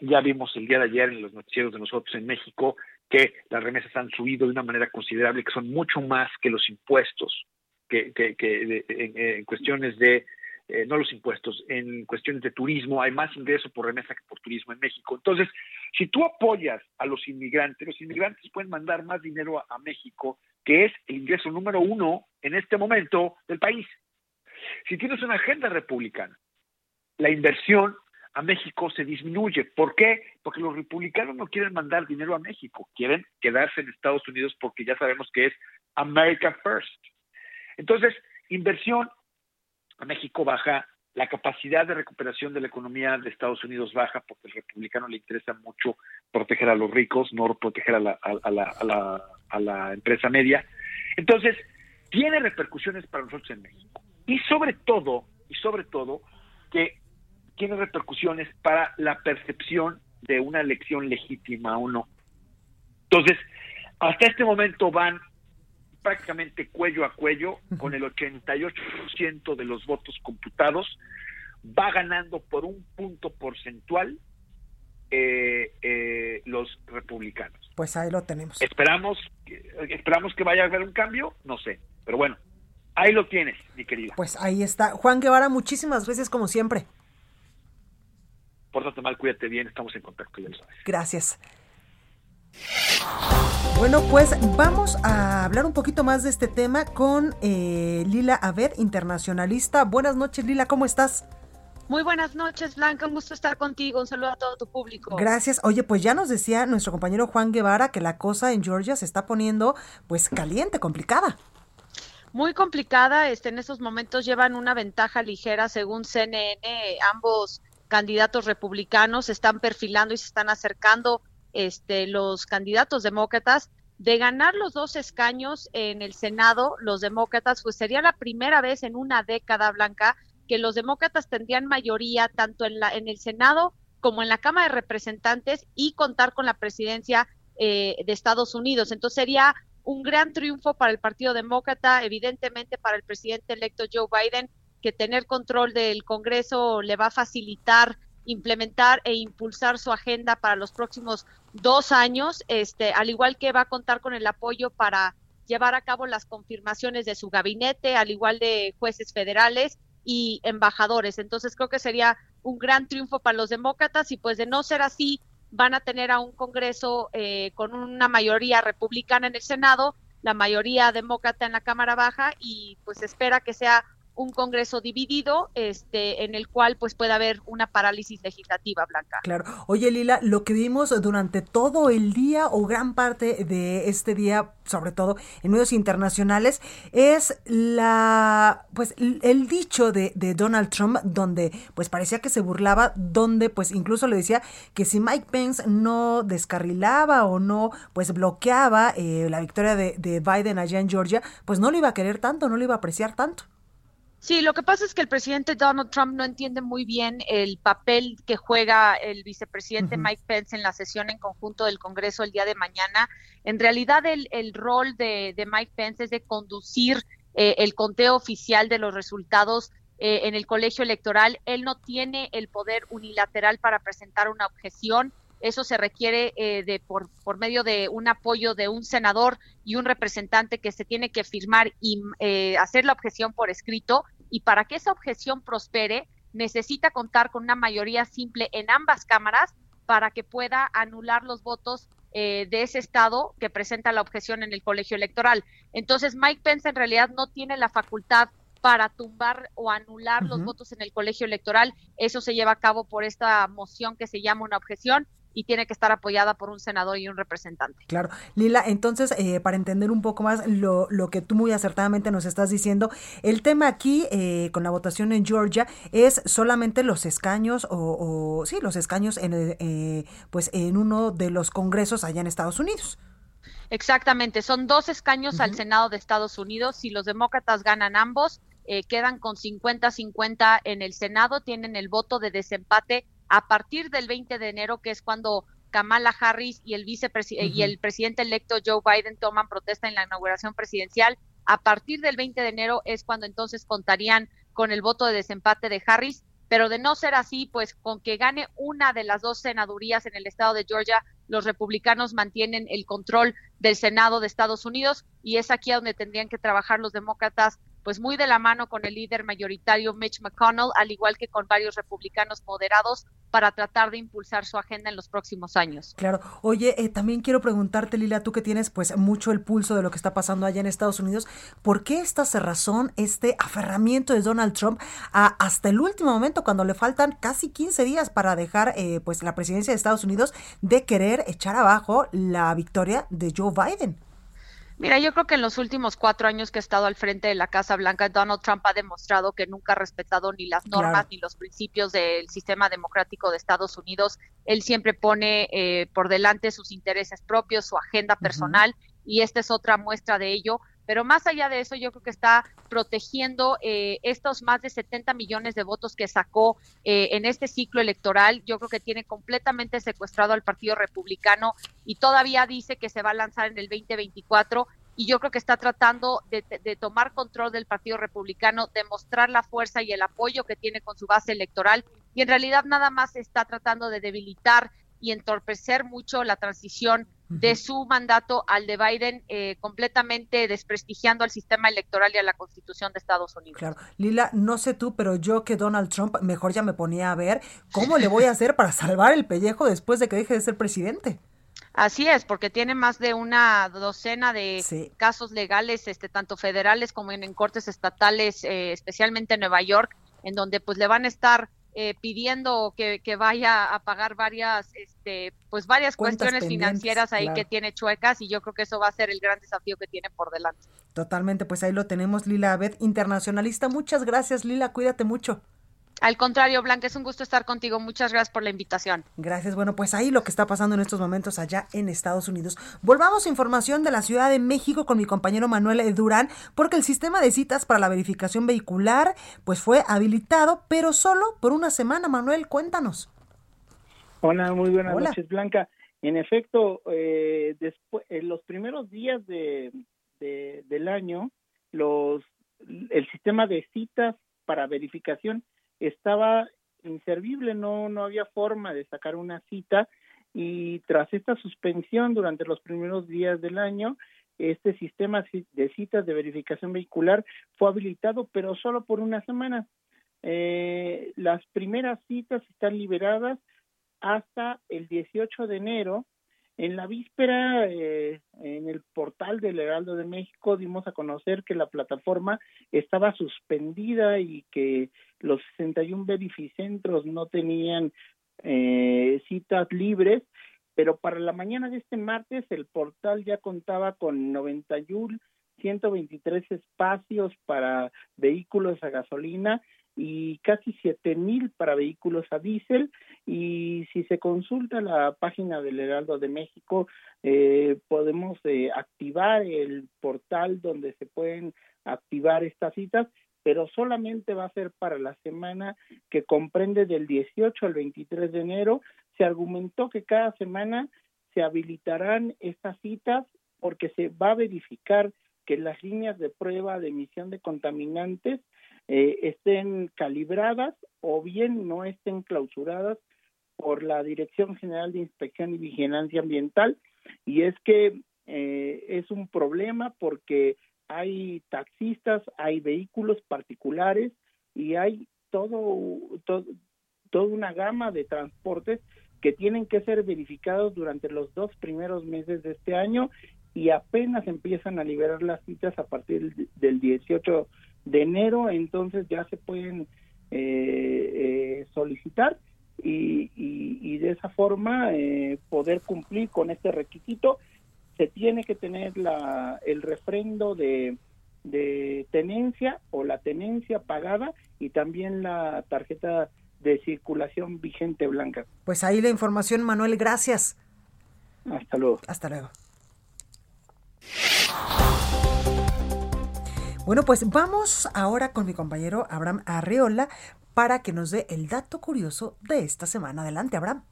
ya vimos el día de ayer en los noticieros de nosotros en México que las remesas han subido de una manera considerable, que son mucho más que los impuestos, que, en, cuestiones de, eh, no los impuestos, en cuestiones de turismo, hay más ingreso por remesa que por turismo en México. Entonces, si tú apoyas a los inmigrantes, los inmigrantes pueden mandar más dinero a México, que es el ingreso número uno en este momento del país. Si tienes una agenda republicana, la inversión a México se disminuye. ¿Por qué? Porque los republicanos no quieren mandar dinero a México, quieren quedarse en Estados Unidos porque ya sabemos que es America First. Entonces, inversión a México baja, la capacidad de recuperación de la economía de Estados Unidos baja porque al republicano le interesa mucho proteger a los ricos, no proteger a la, a la, a la, a la empresa media. Entonces, tiene repercusiones para nosotros en México. Y sobre todo, y sobre todo, que tiene repercusiones para la percepción de una elección legítima o no. Entonces, hasta este momento van prácticamente cuello a cuello, con el 88% de los votos computados, va ganando por un punto porcentual eh, eh, los republicanos. Pues ahí lo tenemos. Esperamos, esperamos que vaya a haber un cambio, no sé, pero bueno, ahí lo tienes, mi querida. Pues ahí está. Juan Guevara, muchísimas gracias como siempre. Pórtate mal, cuídate bien, estamos en contacto, ya lo sabes. Gracias. Bueno, pues vamos a hablar un poquito más de este tema con eh, Lila Aver, internacionalista. Buenas noches, Lila, ¿cómo estás? Muy buenas noches, Blanca. Un gusto estar contigo. Un saludo a todo tu público. Gracias. Oye, pues ya nos decía nuestro compañero Juan Guevara que la cosa en Georgia se está poniendo pues caliente, complicada. Muy complicada. Este, en estos momentos llevan una ventaja ligera según CNN. Ambos candidatos republicanos se están perfilando y se están acercando este, los candidatos demócratas. De ganar los dos escaños en el Senado, los demócratas, pues sería la primera vez en una década blanca que los demócratas tendrían mayoría tanto en, la, en el Senado como en la Cámara de Representantes y contar con la presidencia eh, de Estados Unidos. Entonces sería un gran triunfo para el Partido Demócrata, evidentemente para el presidente electo Joe Biden, que tener control del Congreso le va a facilitar implementar e impulsar su agenda para los próximos dos años, este, al igual que va a contar con el apoyo para llevar a cabo las confirmaciones de su gabinete, al igual de jueces federales y embajadores. Entonces creo que sería un gran triunfo para los demócratas y pues de no ser así, van a tener a un Congreso eh, con una mayoría republicana en el Senado, la mayoría demócrata en la Cámara Baja y pues espera que sea un Congreso dividido, este, en el cual pues puede haber una parálisis legislativa, Blanca. Claro. Oye, Lila, lo que vimos durante todo el día o gran parte de este día, sobre todo en medios internacionales, es la, pues, el dicho de, Donald Trump, donde pues parecía que se burlaba, donde pues incluso le decía que si Mike Pence no descarrilaba o no, pues bloqueaba eh, la victoria de, de Biden allá en Georgia, pues no lo iba a querer tanto, no lo iba a apreciar tanto. Sí, lo que pasa es que el presidente Donald Trump no entiende muy bien el papel que juega el vicepresidente Mike Pence en la sesión en conjunto del Congreso el día de mañana. En realidad, el, el rol de, Mike Pence es de conducir eh, el conteo oficial de los resultados eh, en el colegio electoral. Él no tiene el poder unilateral para presentar una objeción. Eso se requiere eh, de por, por medio de un apoyo de un senador y un representante que se tiene que firmar y hacer la objeción por escrito y para que esa objeción prospere necesita contar con una mayoría simple en ambas cámaras para que pueda anular los votos eh, de ese estado que presenta la objeción en el colegio electoral. Entonces, Mike Pence en realidad no tiene la facultad para tumbar o anular los votos en el colegio electoral. Eso se lleva a cabo por esta moción que se llama una objeción y tiene que estar apoyada por un senador y un representante. Claro. Lila, entonces, eh, para entender un poco más lo, lo, que tú muy acertadamente nos estás diciendo, el tema aquí eh, con la votación en Georgia es solamente los escaños o, sí, los escaños en, eh, pues en uno de los congresos allá en Estados Unidos. Exactamente, son dos escaños al Senado de Estados Unidos. Si los demócratas ganan ambos, quedan con 50-50 en el Senado, tienen el voto de desempate a partir del 20 de enero, que es cuando Kamala Harris y el vicepresidente y el presidente electo Joe Biden toman protesta en la inauguración presidencial. A partir del 20 de enero es cuando entonces contarían con el voto de desempate de Harris, pero de no ser así, pues con que gane una de las dos senadurías en el estado de Georgia, los republicanos mantienen el control del Senado de Estados Unidos y es aquí donde tendrían que trabajar los demócratas pues muy de la mano con el líder mayoritario Mitch McConnell, al igual que con varios republicanos moderados, para tratar de impulsar su agenda en los próximos años. Claro. Oye, eh, también quiero preguntarte, Lila, tú que tienes pues mucho el pulso de lo que está pasando allá en Estados Unidos, ¿por qué esta cerrazón, este aferramiento de Donald Trump a, hasta el último momento, cuando le faltan casi 15 días para dejar eh, pues la presidencia de Estados Unidos, de querer echar abajo la victoria de Joe Biden? Mira, yo creo que en los últimos cuatro años que he estado al frente de la Casa Blanca, Donald Trump ha demostrado que nunca ha respetado ni las normas ni los principios del sistema democrático de Estados Unidos. Él siempre pone eh, por delante sus intereses propios, su agenda personal, y esta es otra muestra de ello. Pero más allá de eso, yo creo que está protegiendo eh, estos más de 70 millones de votos que sacó eh, en este ciclo electoral. Yo creo que tiene completamente secuestrado al Partido Republicano y todavía dice que se va a lanzar en el 2024 y yo creo que está tratando de, de, tomar control del Partido Republicano, demostrar la fuerza y el apoyo que tiene con su base electoral y en realidad nada más está tratando de debilitar y entorpecer mucho la transición de su mandato al de Biden, eh, completamente desprestigiando al sistema electoral y a la constitución de Estados Unidos. Claro, Lila, no sé tú, pero yo que Donald Trump mejor ya me ponía a ver cómo le voy a hacer para salvar el pellejo después de que deje de ser presidente. Así es, porque tiene más de una docena de casos legales, este, tanto federales como en, cortes estatales, eh, especialmente en Nueva York, en donde pues le van a estar eh, pidiendo que, vaya a pagar varias, este, pues varias cuestiones financieras ahí que tiene chuecas y yo creo que eso va a ser el gran desafío que tiene por delante. Totalmente, pues ahí lo tenemos, Lila Abed, internacionalista. Muchas gracias, Lila, cuídate mucho. Al contrario, Blanca, es un gusto estar contigo. Muchas gracias por la invitación. Gracias. Bueno, pues ahí lo que está pasando en estos momentos allá en Estados Unidos. Volvamos a información de la Ciudad de México con mi compañero Manuel Durán, porque el sistema de citas para la verificación vehicular pues fue habilitado, pero solo por una semana. Manuel, cuéntanos. Hola, muy buenas noches, Blanca. En efecto, eh, después, en los primeros días de, del año, los, el sistema de citas para verificación estaba inservible, no, no había forma de sacar una cita y tras esta suspensión durante los primeros días del año, este sistema de citas de verificación vehicular fue habilitado, pero solo por una semana. Eh, las primeras citas están liberadas hasta el 18 de enero. En la víspera, eh, en el portal del Heraldo de México, dimos a conocer que la plataforma estaba suspendida y que los 61 verificentros no tenían eh, citas libres, pero para la mañana de este martes el portal ya contaba con 91 123 espacios para vehículos a gasolina y casi siete mil para vehículos a diésel y si se consulta la página del Heraldo de México eh, podemos eh, activar el portal donde se pueden activar estas citas pero solamente va a ser para la semana que comprende del 18 al 23 de enero. Se argumentó que cada semana se habilitarán estas citas porque se va a verificar que las líneas de prueba de emisión de contaminantes eh, estén calibradas o bien no estén clausuradas por la Dirección General de Inspección y Vigilancia Ambiental. Y es que eh, es un problema porque hay taxistas, hay vehículos particulares y hay todo, todo, toda una gama de transportes que tienen que ser verificados durante los dos primeros meses de este año y apenas empiezan a liberar las citas a partir del 18 de enero, entonces ya se pueden eh, eh, solicitar y, y, de esa forma eh, poder cumplir con este requisito. Se tiene que tener la, el refrendo de, de tenencia o la tenencia pagada y también la tarjeta de circulación vigente blanca. Pues ahí la información, Manuel, gracias. Hasta luego. Hasta luego. Bueno, pues vamos ahora con mi compañero Abraham Arreola para que nos dé el dato curioso de esta semana. Adelante, Abraham.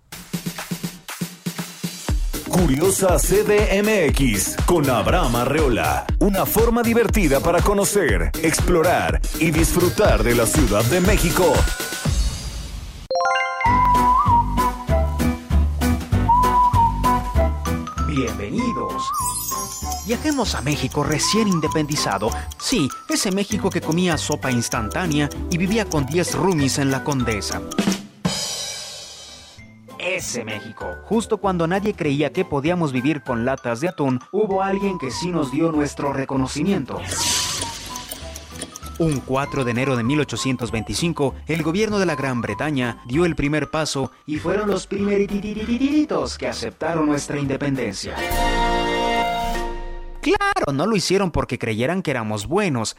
Curiosa CDMX con Abraham Arreola. Una forma divertida para conocer, explorar y disfrutar de la Ciudad de México. Viajemos a México recién independizado. Sí, ese México que comía sopa instantánea y vivía con 10 roomies en la Condesa. Ese México. Justo cuando nadie creía que podíamos vivir con latas de atún, hubo alguien que sí nos dio nuestro reconocimiento. Un 4 de enero de 1825, el gobierno de la Gran Bretaña dio el primer paso y fueron los primeritos que aceptaron nuestra independencia. Claro, no lo hicieron porque creyeran que éramos buenos,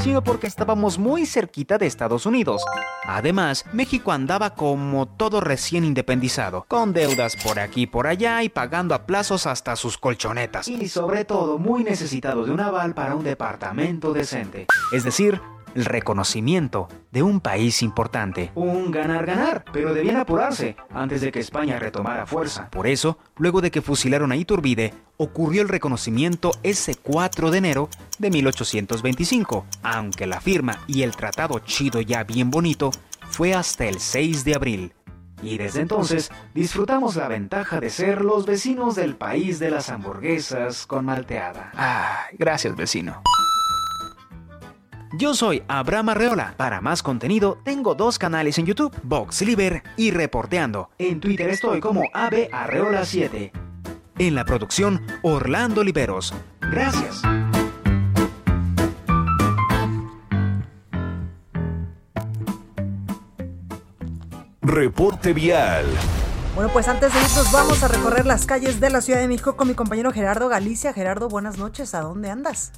sino porque estábamos muy cerquita de Estados Unidos. Además, México andaba como todo recién independizado, con deudas por aquí y por allá y pagando a plazos hasta sus colchonetas. Y sobre todo muy necesitado de un aval para un departamento decente. Es decir, el reconocimiento de un país importante. Un ganar-ganar, pero debían apurarse antes de que España retomara fuerza. Por eso, luego de que fusilaron a Iturbide, ocurrió el reconocimiento ese 4 de enero de 1825, aunque la firma y el tratado chido ya bien bonito fue hasta el 6 de abril. Y desde entonces disfrutamos la ventaja de ser los vecinos del país de las hamburguesas con malteada. Ay, gracias vecino. Yo soy Abraham Arreola. Para más contenido, tengo dos canales en YouTube, Vox Liber y Reporteando. En Twitter estoy como AB Arreola 7. En la producción, Orlando Liberos. Gracias. Reporte vial. Bueno, pues antes de irnos vamos a recorrer las calles de la Ciudad de México con mi compañero Gerardo Galicia. Gerardo, buenas noches. ¿A dónde andas?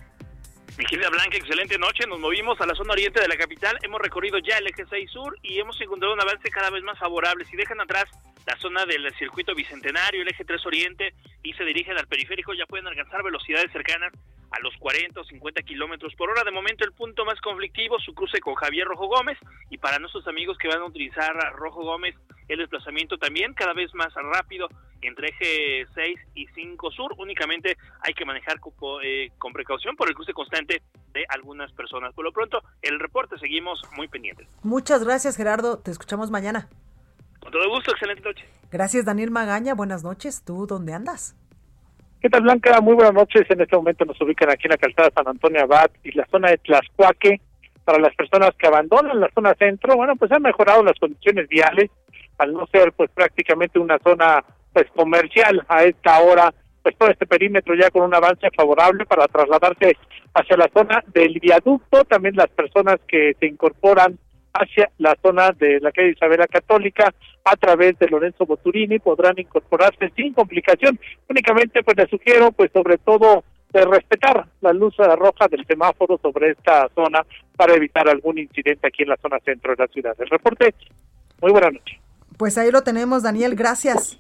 Vigilia Blanca, excelente noche. Nos movimos a la zona oriente de la capital. Hemos recorrido ya el eje 6 sur y hemos encontrado un avance cada vez más favorable. Si dejan atrás la zona del circuito bicentenario, el eje 3 oriente y se dirigen al periférico, ya pueden alcanzar velocidades cercanas a los 40 o 50 kilómetros por hora. De momento, el punto más conflictivo, su cruce con Javier Rojo Gómez. Y para nuestros amigos que van a utilizar Rojo Gómez el desplazamiento también cada vez más rápido entre eje 6 y 5 sur. Únicamente hay que manejar con, eh, con precaución por el cruce constante de algunas personas. Por lo pronto, el reporte seguimos muy pendientes. Muchas gracias, Gerardo. Te escuchamos mañana. Con todo gusto, excelente noche. Gracias, Daniel Magaña. Buenas noches. ¿Tú dónde andas? ¿Qué tal, Blanca? Muy buenas noches. En este momento nos ubican aquí en la calzada San Antonio Abad y la zona de Tlaxcuaque. Para las personas que abandonan la zona centro, bueno, pues han mejorado las condiciones viales al no ser pues prácticamente una zona pues comercial a esta hora, pues todo este perímetro ya con un avance favorable para trasladarse hacia la zona del viaducto, también las personas que se incorporan hacia la zona de la calle Isabela Católica a través de Lorenzo Boturini podrán incorporarse sin complicación. Únicamente pues les sugiero pues sobre todo de respetar la luz roja del semáforo sobre esta zona para evitar algún incidente aquí en la zona centro de la ciudad. El reporte, muy buena noche. Pues ahí lo tenemos, Daniel, gracias.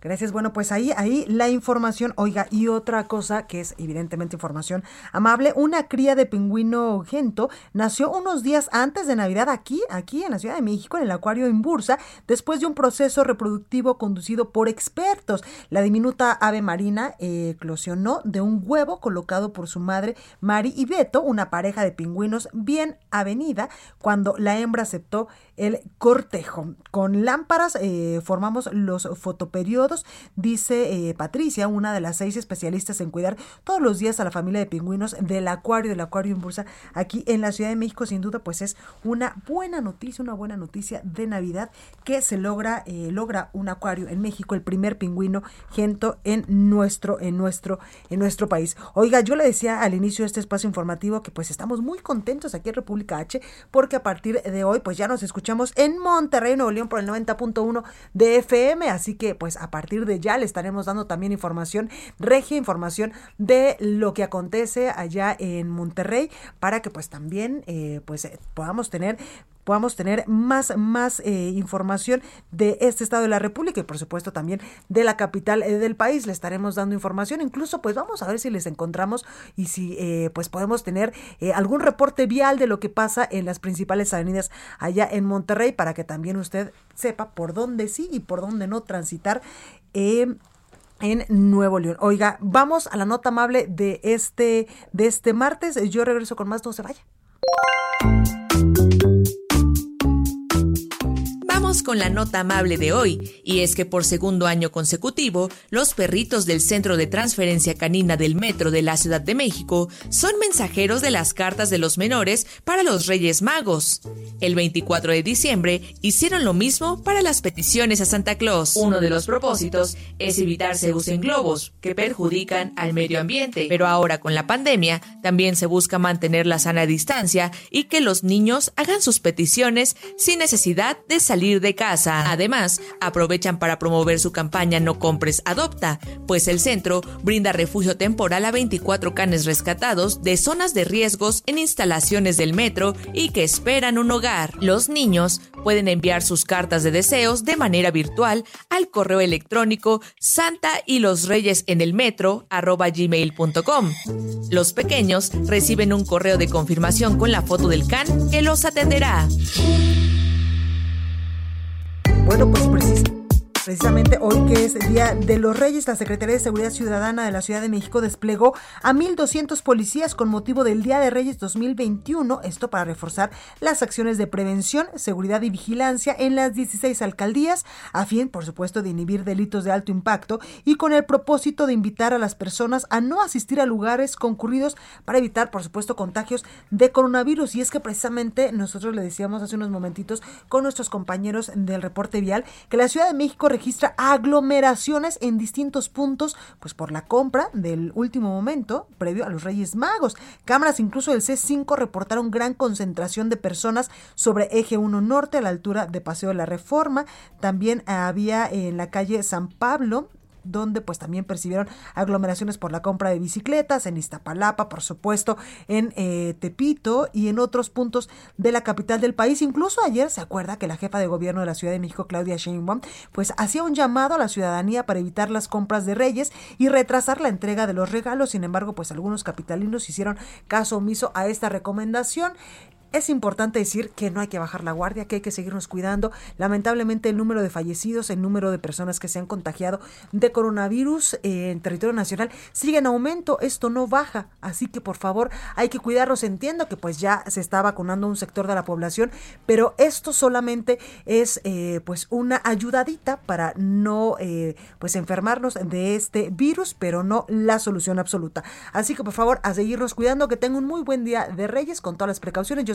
Gracias. Bueno, pues ahí, ahí la información. Oiga, y otra cosa que es evidentemente información amable, una cría de pingüino gento nació unos días antes de Navidad aquí, aquí en la Ciudad de México, en el acuario en Bursa, después de un proceso reproductivo conducido por expertos. La diminuta ave marina eclosionó de un huevo colocado por su madre Mari y Beto, una pareja de pingüinos bien avenida, cuando la hembra aceptó el cortejo. Con lámparas eh, formamos los fotoperiodos, dice eh, Patricia, una de las seis especialistas en cuidar todos los días a la familia de pingüinos del acuario, del acuario en Bursa, aquí en la Ciudad de México, sin duda, pues es una buena noticia, una buena noticia de Navidad que se logra, eh, logra un acuario en México, el primer pingüino gento en nuestro, en nuestro, en nuestro país. Oiga, yo le decía al inicio de este espacio informativo que pues estamos muy contentos aquí en República H, porque a partir de hoy, pues ya nos escuchamos en Monterrey, Nuevo León, por el 90.1 de FM. Así que, pues, a partir de ya le estaremos dando también información, regia información de lo que acontece allá en Monterrey, para que, pues, también, eh, pues, eh, podamos tener podamos tener más, más eh, información de este estado de la República y por supuesto también de la capital eh, del país. Le estaremos dando información. Incluso pues vamos a ver si les encontramos y si eh, pues podemos tener algún reporte vial de lo que pasa en las principales avenidas allá en Monterrey para que también usted sepa por dónde sí y por dónde no transitar. en Nuevo León. Oiga, vamos a la nota amable de este, de este martes. Yo regreso con más, no se vaya con la nota amable de hoy, y es que por segundo año consecutivo, los perritos del Centro de Transferencia Canina del Metro de la Ciudad de México son mensajeros de las cartas de los menores para los Reyes Magos. El 24 de diciembre hicieron lo mismo para las peticiones a Santa Claus. Uno de los propósitos es evitar se usen globos que perjudican al medio ambiente, pero ahora con la pandemia también se busca mantener la sana distancia y que los niños hagan sus peticiones sin necesidad de salir de casa. Además, aprovechan para promover su campaña No compres, adopta, pues el centro brinda refugio temporal a 24 canes rescatados de zonas de riesgos en instalaciones del metro y que esperan un hogar. Los niños pueden enviar sus cartas de deseos de manera virtual al correo electrónico santa y los reyes en el metro gmail.com. Los pequeños reciben un correo de confirmación con la foto del can que los atenderá. Bueno, pues precisamente Precisamente hoy que es Día de los Reyes, la Secretaría de Seguridad Ciudadana de la Ciudad de México desplegó a 1.200 policías con motivo del Día de Reyes 2021, esto para reforzar las acciones de prevención, seguridad y vigilancia en las 16 alcaldías, a fin, por supuesto, de inhibir delitos de alto impacto y con el propósito de invitar a las personas a no asistir a lugares concurridos para evitar, por supuesto, contagios de coronavirus. Y es que precisamente nosotros le decíamos hace unos momentitos con nuestros compañeros del reporte vial que la Ciudad de México registra aglomeraciones en distintos puntos, pues por la compra del último momento previo a los Reyes Magos. Cámaras incluso del C5 reportaron gran concentración de personas sobre eje 1 norte a la altura de Paseo de la Reforma. También había en la calle San Pablo donde pues también percibieron aglomeraciones por la compra de bicicletas, en Iztapalapa, por supuesto, en eh, Tepito y en otros puntos de la capital del país. Incluso ayer se acuerda que la jefa de gobierno de la Ciudad de México, Claudia Sheinbaum, pues hacía un llamado a la ciudadanía para evitar las compras de reyes y retrasar la entrega de los regalos. Sin embargo, pues algunos capitalinos hicieron caso omiso a esta recomendación Es importante decir que no hay que bajar la guardia, que hay que seguirnos cuidando. Lamentablemente el número de fallecidos, el número de personas que se han contagiado de coronavirus eh, en territorio nacional sigue en aumento. Esto no baja, así que por favor hay que cuidarnos. Entiendo que pues ya se está vacunando un sector de la población, pero esto solamente es eh, pues una ayudadita para no eh, pues enfermarnos de este virus, pero no la solución absoluta. Así que por favor a seguirnos cuidando. Que tenga un muy buen día de Reyes con todas las precauciones. Yo